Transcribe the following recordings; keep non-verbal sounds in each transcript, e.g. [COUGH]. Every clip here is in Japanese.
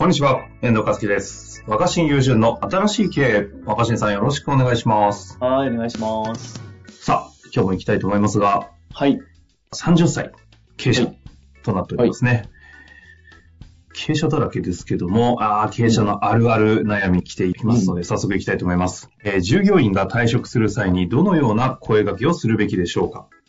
こんにちは、遠藤和樹です。若新友人の新しい経営、若新さんよろしくお願いします。はい、お願いします。さあ、今日も行きたいと思いますが、はい。30歳、経営者はいとなっておりますね。経営者だらけですけども、あー経営者のあるある悩み来ていきますので、早速行きたいと思います、えー従業員が退職する際にどのような声掛けをするべきでしょうか？うん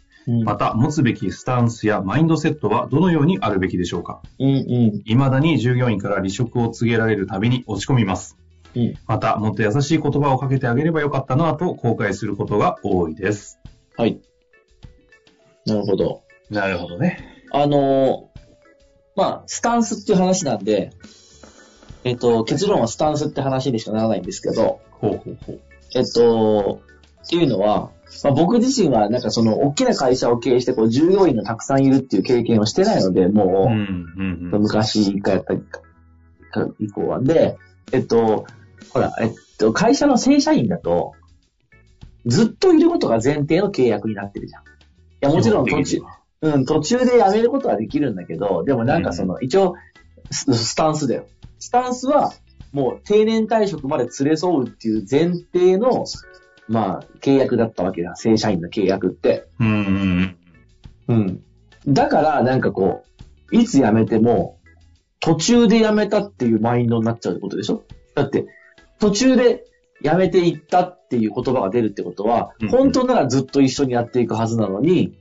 また、持つべきスタンスやマインドセットはどのようにあるべきでしょうか？うんうん。未だに従業員から離職を告げられるたびに落ち込みます。うんまた、もっと優しい言葉をかけてあげればよかったなと後悔することが多いです。はい。なるほど。なるほどね。あのーまあ、スタンスっていう話なんで、えっと、結論はスタンスって話にしかならないんですけど、ほうほうほう。えっと、っていうのは、まあ、僕自身はなんかその大きな会社を経営してこう従業員がたくさんいるっていう経験をしてないので、もう、うん、うん、うん。昔からやったか以降は。で、えっと、ほら、えっと、会社の正社員だと、ずっといることが前提の契約になってるじゃん。いや、もちろん途中、うん、途中で辞めることはできるんだけど、でもなんかその、一応ス、スタンスだよ。スタンスは、もう定年退職まで連れ添うっていう前提の、まあ、契約だったわけだ。正社員の契約って。うん、うん、うん。だから、なんかこう、いつ辞めても、途中で辞めたっていうマインドになっちゃうってことでしょ？だって、途中で辞めていったっていう言葉が出るってことはうん、本当ならずっと一緒にやっていくはずなのに、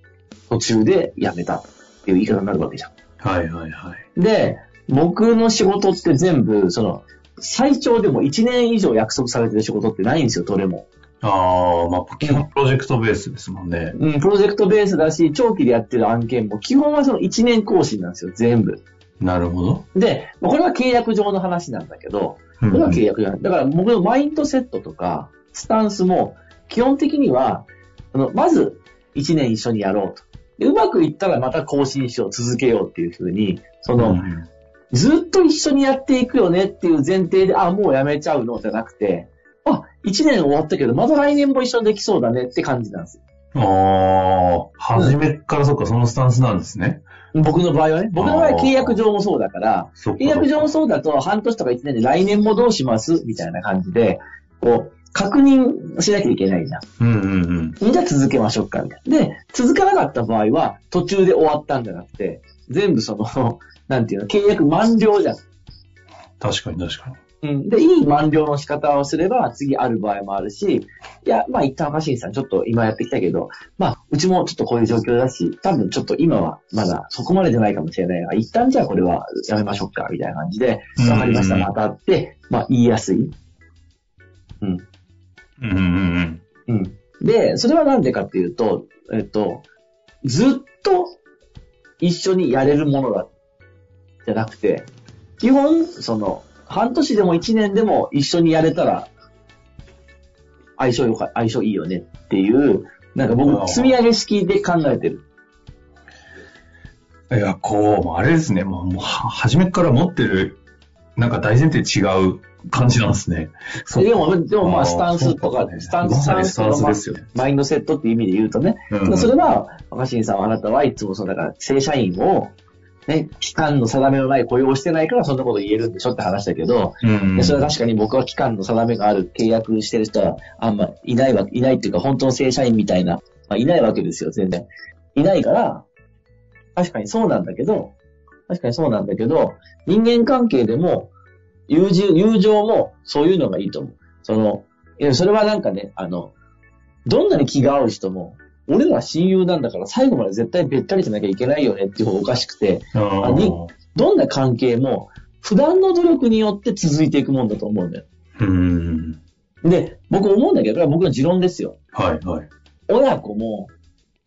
途中で辞めたっていう言い方になるわけじゃん。はい、はい、はい。で、僕の仕事って全部、その、最長でも1年以上約束されてる仕事ってないんですよ、どれも。ああ、まあ、基本プロジェクトベースですもんね。うん、プロジェクトベースだし、長期でやってる案件も基本はその1年更新なんですよ、全部。なるほど。で、まあこれは契約上の話なんだけど、うんこれは契約じゃない。だから僕のマインドセットとか、スタンスも、基本的には、あの、まず、1年一緒にやろうと。でうまくいったらまた更新しよう、続けようっていうふうに、その、うんずっと一緒にやっていくよねっていう前提で、あ、もうやめちゃうのじゃなくて、あ、1年終わったけど、また来年も一緒にできそうだねって感じなんですよ。ああ、初めっからそっか、そのスタンスなんですね。僕の場合はね。僕の場合は契約上もそうだから。契約上もそうだと、半年とか1年で来年もどうしますみたいな感じで、こう、確認しなきゃいけないじゃん。うん、うん、うん。じゃあ続けましょうか、みたいな。で、続かなかった場合は、途中で終わったんじゃなくて、全部その、[LAUGHS] なんていうの、契約満了じゃん。確かに、確かに。うん。で、いい満了の仕方をすれば、次ある場合もあるし、いや、まあ一旦若新さん、ちょっと今やってきたけど、まあ、うちもちょっとこういう状況だし、多分ちょっと今はまだそこまでじゃないかもしれないが、一旦じゃあこれはやめましょうか、みたいな感じで、うんわかりました、またって、まあ言いやすい。うん。うん、うん、うん。うん。で、それはなんでかっていうと、えっと、ずっと一緒にやれるものだ、じゃなくて、基本、その、半年でも一年でも一緒にやれたら、相性よか、相性いいよねっていう、なんか僕、積み上げ式で考えてる。いや、こう、あれですね。もう、もうは初めから持ってる、なんか大前提違う感じなんですね。でも、でもまあスタンスとかスタンス、スタンスのですよね。マインドセットっていう意味で言うとね、うんそれは、若新さんはあなたはいつもその、だから、正社員を、ね、期間の定めのない雇用をしてないからそんなこと言えるんでしょって話だけど、うんでそれは確かに僕は期間の定めがある契約してる人はあんまいないわ、いないっていうか本当の正社員みたいな、まあ、いないわけですよ、全然。いないから、確かにそうなんだけど、確かにそうなんだけど、人間関係でも、友人、友情もそういうのがいいと思う。その、いやそれはなんかね、あの、どんなに気が合う人も、俺らは親友なんだから最後まで絶対べったりじゃなきゃいけないよねっていう方がおかしくて、うんあにどんな関係も普段の努力によって続いていくもんだと思うんだよ。うん。で、僕思うんだけど、これは僕の持論ですよ。はい、はい。親子も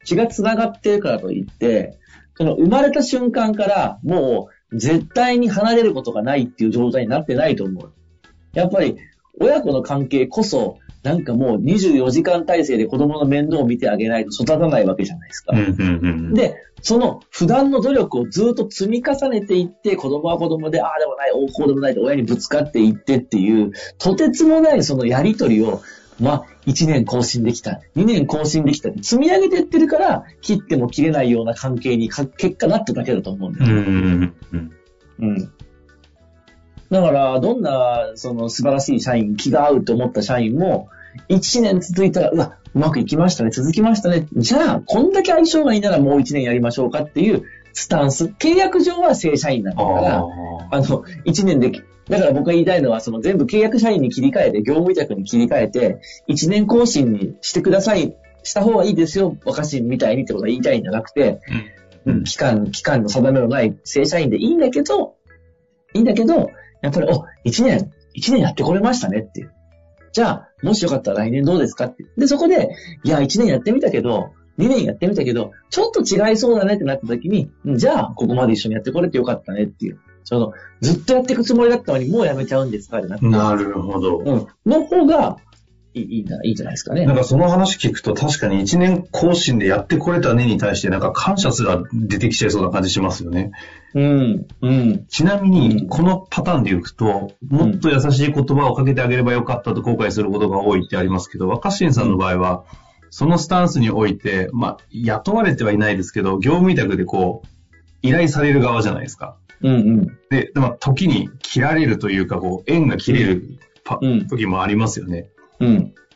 血が繋がってるからといって、その生まれた瞬間からもう絶対に離れることがないっていう状態になってないと思う。やっぱり親子の関係こそ、なんかもう24時間体制で子供の面倒を見てあげないと育たないわけじゃないですか。で、その普段の努力をずっと積み重ねていって、子供は子供で、ああでもない、こうでもないと親にぶつかっていってっていう、とてつもないそのやりとりを、まあ、1年更新できた、2年更新できたって積み上げていってるから、切っても切れないような関係にか結果なっただけだと思うんだよね。うんうんうんうん。うん。だから、どんな、その素晴らしい社員、気が合うと思った社員も、1年続いたら、うわ、うまくいきましたね、続きましたね。じゃあ、こんだけ相性がいいならもう1年やりましょうかっていうスタンス。契約上は正社員なんだから、ああの、1年で、だから僕が言いたいのは、その全部契約社員に切り替えて、業務委託に切り替えて、1年更新にしてください、した方がいいですよ、若新みたいにってことは言いたいんじゃなくて、あ。うん。期間、期間の定めのない正社員でいいんだけど、いいんだけど、やっぱり、お、1年、1年やってこれましたねっていう。じゃあ、もしよかったら来年どうですかって。で、そこで、いや、1年やってみたけど、2年やってみたけど、ちょっと違いそうだねってなった時に、うんじゃあ、ここまで一緒にやってこれてよかったねっていう。その、ずっとやっていくつもりだったのに、もうやめちゃうんですかじゃなくて、なるほど。うん。の方がいい、いいんじゃないいいんじゃないですかね。なんかその話聞くと確かに1年更新でやってこれたねに対してなんか感謝すら出てきちゃいそうな感じしますよね。うん。うん。ちなみうに、んこのパターンでいくと、もっと優しい言葉をかけてあげればよかったと後悔することが多いってありますけど、若新さんの場合は、そのスタンスにおいて、まあ、雇われてはいないですけど、業務委託でこう、依頼される側じゃないですか。うんうん。で、まあ、時に切られるというか、こう、縁が切れるパ、うん時もありますよね。うん。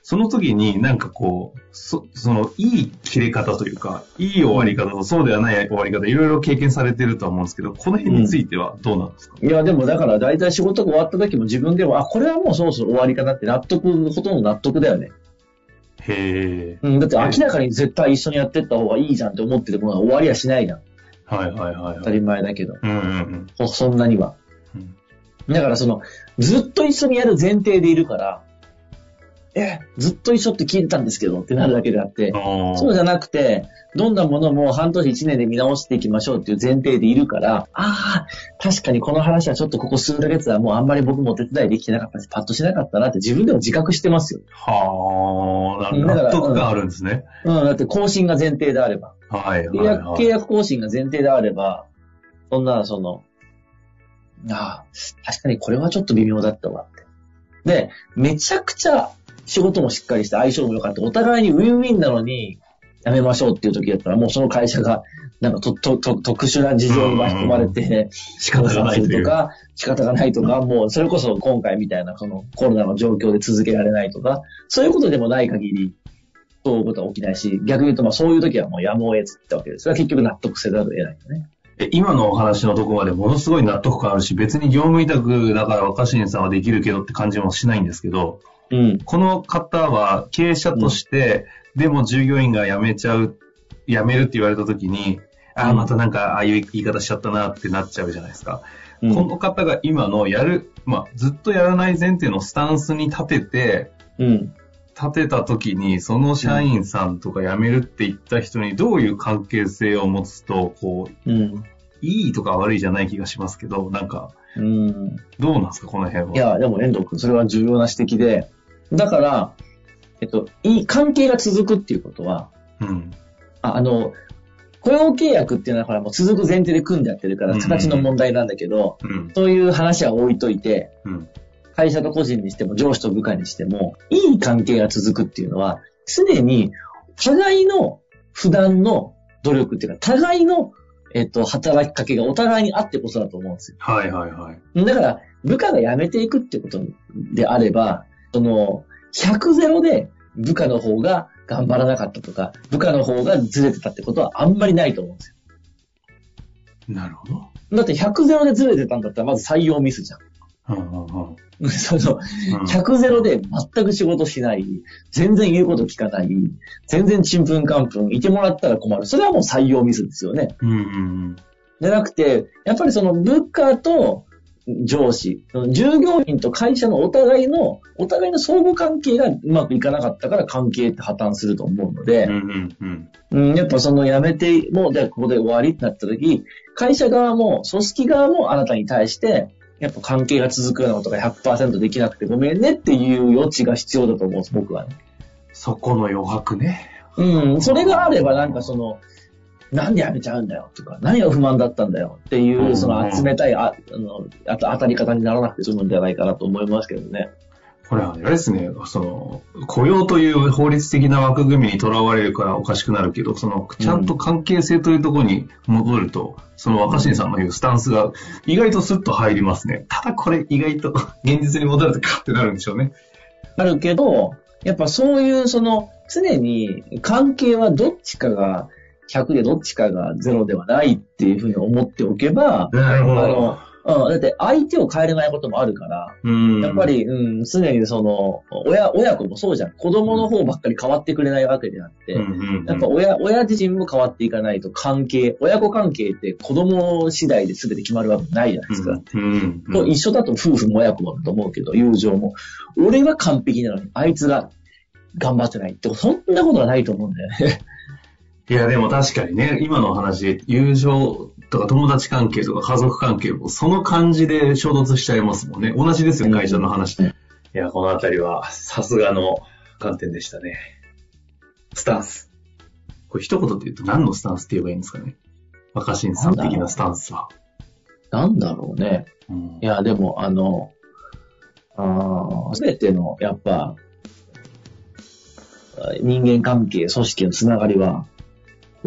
その時になんかこう、そその、いい切れ方というか、いい終わり方とそうではない終わり方、いろいろ経験されてるとは思うんですけど、この辺についてはどうなんですか、いや、でもだから大体仕事が終わった時も自分でも、あ、これはもうそろそろ終わりかなって納得、ほとんど納得だよね。へえ。うん、だって明らかに絶対一緒にやってった方がいいじゃんって思ってても終わりはしないじゃん。はいはいはい、はい。当たり前だけど。うんうんうんほそんなには。うん。だからその、ずっと一緒にやる前提でいるから、え、ずっと一緒って聞いてたんですけどってなるだけであって。そうじゃなくて、どんなものも半年一年で見直していきましょうっていう前提でいるから、ああ、確かにこの話はちょっとここ数ヶ月はもうあんまり僕もお手伝いできてなかったし、パッとしなかったなって自分でも自覚してますよ。はあ、納得があるんですね。うん、だって更新が前提であれば。はいはい。契約更新が前提であれば、そんな、その、ああ、確かにこれはちょっと微妙だったわって。で、めちゃくちゃ仕事もしっかりして相性も良かった。お互いにウィンウィンなのに、やめましょうっていう時だったら、もうその会社が、なんかと、と、と、特殊な事情に巻き込まれて、仕方がないとか、仕方がないとか、[LAUGHS] もうそれこそ今回みたいなそのコロナの状況で続けられないとか、そういうことでもない限り、そういうことは起きないし、逆に言うとまあそういう時はもうやむを得ずってわけです。それは結局納得せざるを得ないよね。え今のお話のとこまでものすごい納得感あるし、別に業務委託だから若新さんはできるけどって感じもしないんですけど、うん。この方は経営者として、でも従業員が辞めちゃう、辞めるって言われた時に、ああ、うんまたなんかああいう言い方しちゃったなってなっちゃうじゃないですか。うんこの方が今のやる、まあ、ずっとやらない前提のスタンスに立てて、うん。立てた時に、その社員さんとか辞めるって言った人にどういう関係性を持つと、こう、うん。いいとか悪いじゃない気がしますけど、なんか、うん。どうなんですか、この辺は？いや、でも遠藤君、それは重要な指摘で、だから、えっと、いい関係が続くっていうことは、うん。ああの、雇用契約っていうのはほらもう続く前提で組んでやってるから、うん形の問題なんだけど、うん。そういう話は置いといて、うん。会社と個人にしても上司と部下にしても、いい関係が続くっていうのは、常に互いの普段の努力っていうか、互いの、えっと、働きかけがお互いにあってこそだと思うんですよ。はいはいはい。だから、部下が辞めていくってことであれば、その、100ゼロで部下の方が頑張らなかったとか、部下の方がずれてたってことはあんまりないと思うんですよ。なるほど。だって100ゼロでずれてたんだったらまず採用ミスじゃん。うんうんうん [LAUGHS] その、うん100ゼロで全く仕事しない、全然言うこと聞かない、全然ちんぷんかんぷん、いてもらったら困る。それはもう採用ミスですよね。うんうんじゃなくて、やっぱりその部下と上司、従業員と会社のお互いの、お互いの相互関係がうまくいかなかったから関係って破綻すると思うのでうん。う、んうんうん、やっぱその辞めて、もうじゃあここで終わりってなった時、会社側も組織側もあなたに対して、やっぱ関係が続くようなことが100%できなくてごめんねっていう余地が必要だと思うんです、僕はね。そこの余白ね。うん、それがあればなんかその、なんで辞めちゃうんだよとか、何が不満だったんだよっていうう、んその冷たいああのあと当たり方にならなくて済むんじゃないかなと思いますけどね。これはあれですね、その、雇用という法律的な枠組みにとらわれるからおかしくなるけど、その、ちゃんと関係性というところに戻ると、その若新さんの言うスタンスが意外とスッと入りますね。ただこれ意外と現実に戻るとカッてなるんでしょうね。あるけど、やっぱそういうその、常に関係はどっちかが100でどっちかが0ではないっていうふうに思っておけば、なるほあの、うん、だって相手を変えれないこともあるから、うん。やっぱ、り、うん、常にその、親、親子もそうじゃん。子供の方ばっかり変わってくれないわけであって、やっぱ親、親自身も変わっていかないと関係、親子関係って子供次第で全て決まるわけないじゃないですか。うんうん一緒だと夫婦も親子もだと思うけど、友情も。俺は完璧なのに、あいつが頑張ってないって、そんなことはないと思うんだよね。いや、でも確かにね、今の話で友情とか友達関係とか家族関係もその感じで衝突しちゃいますもんね。同じですよ、会社の話。うんいや、このあたりはさすがの観点でしたね。スタンス。これ一言で言うと何のスタンスって言えばいいんですかね。若新さん的なスタンスは。なんだろうね。うんいや、でも、あの、すべての、やっぱ、人間関係、組織のつながりは、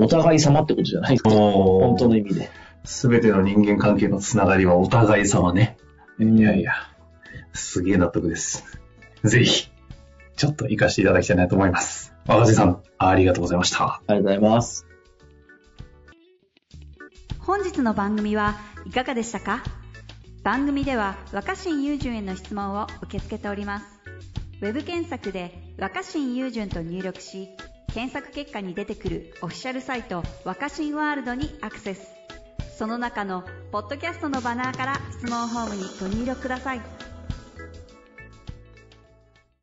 お互い様ってことじゃないですか。本当の意味で。すべての人間関係のつながりはお互い様ね。いやいや、すげえ納得です。ぜひ、ちょっと活かしていただきたいなと思います。若新さん、ありがとうございました。ありがとうございます。本日の番組はいかがでしたか？番組では若新雄純への質問を受け付けておりますウェブ検索で「若新雄純」と入力し検索結果に出てくるオフィシャルサイト「若新ワールド」にアクセス。その中のポッドキャストのバナーから質問ホームにご入力ください。